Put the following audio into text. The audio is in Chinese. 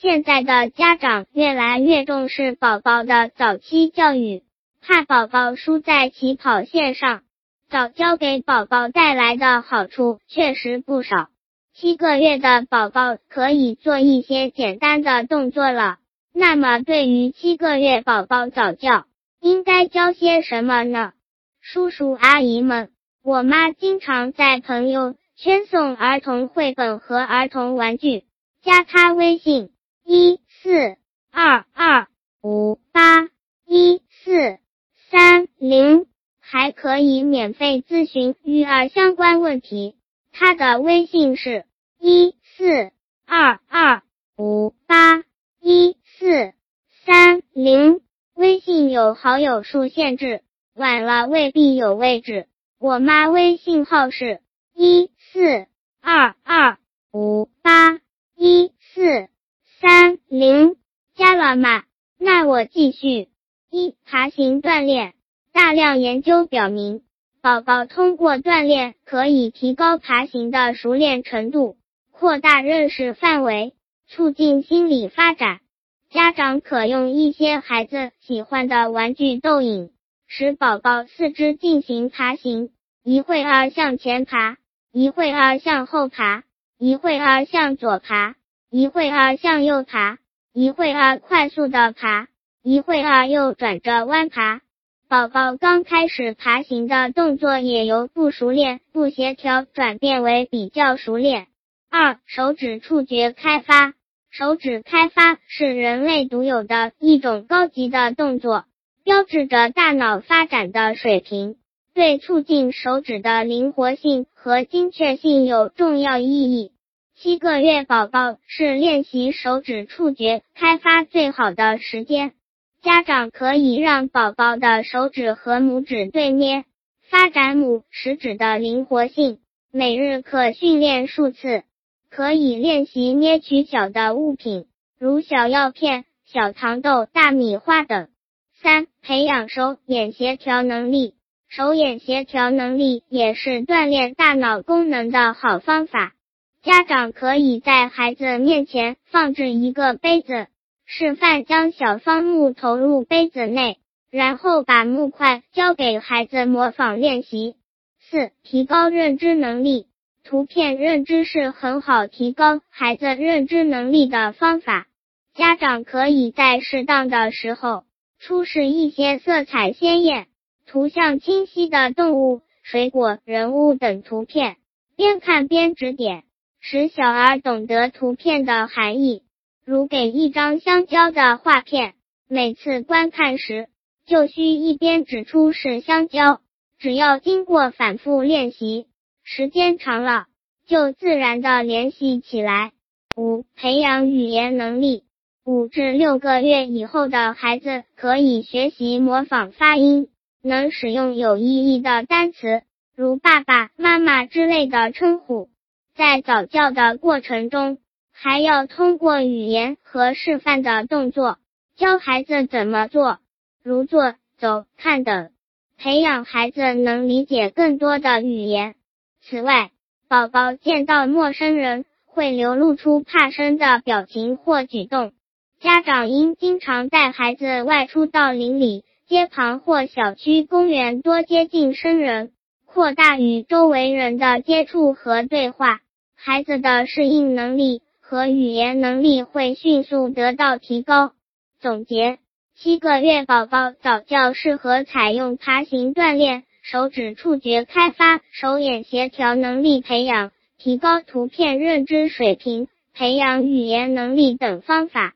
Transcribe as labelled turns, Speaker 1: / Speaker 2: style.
Speaker 1: 现在的家长越来越重视宝宝的早期教育，怕宝宝输在起跑线上。早教给宝宝带来的好处确实不少。七个月的宝宝可以做一些简单的动作了。那么，对于七个月宝宝早教，应该教些什么呢？叔叔阿姨们，我妈经常在朋友圈送儿童绘本和儿童玩具，加她微信：一四二二五八一四三零。还可以免费咨询育儿相关问题，他的微信是一四二二五八一四三零，微信有好友数限制，晚了未必有位置。我妈微信号是一四二二五八一四三零，加了吗？那我继续一爬行锻炼。大量研究表明，宝宝通过锻炼可以提高爬行的熟练程度，扩大认识范围，促进心理发展。家长可用一些孩子喜欢的玩具逗引，使宝宝四肢进行爬行，一会儿向前爬，一会儿向后爬，一会儿向左爬，一会儿向右爬，一会儿快速的爬，一会儿又转着弯爬。宝宝刚开始爬行的动作也由不熟练、不协调转变为比较熟练。二、手指触觉开发。手指开发是人类独有的一种高级的动作，标志着大脑发展的水平，对促进手指的灵活性和精确性有重要意义。七个月宝宝是练习手指触觉开发最好的时间。家长可以让宝宝的手指和拇指对捏，发展拇食指的灵活性。每日可训练数次，可以练习捏取小的物品，如小药片、小糖豆、大米花等。三、培养手眼协调能力。手眼协调能力也是锻炼大脑功能的好方法。家长可以在孩子面前放置一个杯子。示范将小方木投入杯子内，然后把木块交给孩子模仿练习。四、提高认知能力。图片认知是很好提高孩子认知能力的方法。家长可以在适当的时候出示一些色彩鲜艳、图像清晰的动物、水果、人物等图片，边看边指点，使小儿懂得图片的含义。如给一张香蕉的画片，每次观看时就需一边指出是香蕉。只要经过反复练习，时间长了就自然的联系起来。五、培养语言能力。五至六个月以后的孩子可以学习模仿发音，能使用有意义的单词，如爸爸妈妈之类的称呼。在早教的过程中。还要通过语言和示范的动作教孩子怎么做，如坐、走、看等，培养孩子能理解更多的语言。此外，宝宝见到陌生人会流露出怕生的表情或举动，家长应经常带孩子外出到邻里、街旁或小区公园，多接近生人，扩大与周围人的接触和对话，孩子的适应能力。和语言能力会迅速得到提高。总结：七个月宝宝早教适合采用爬行锻炼、手指触觉开发、手眼协调能力培养、提高图片认知水平、培养语言能力等方法。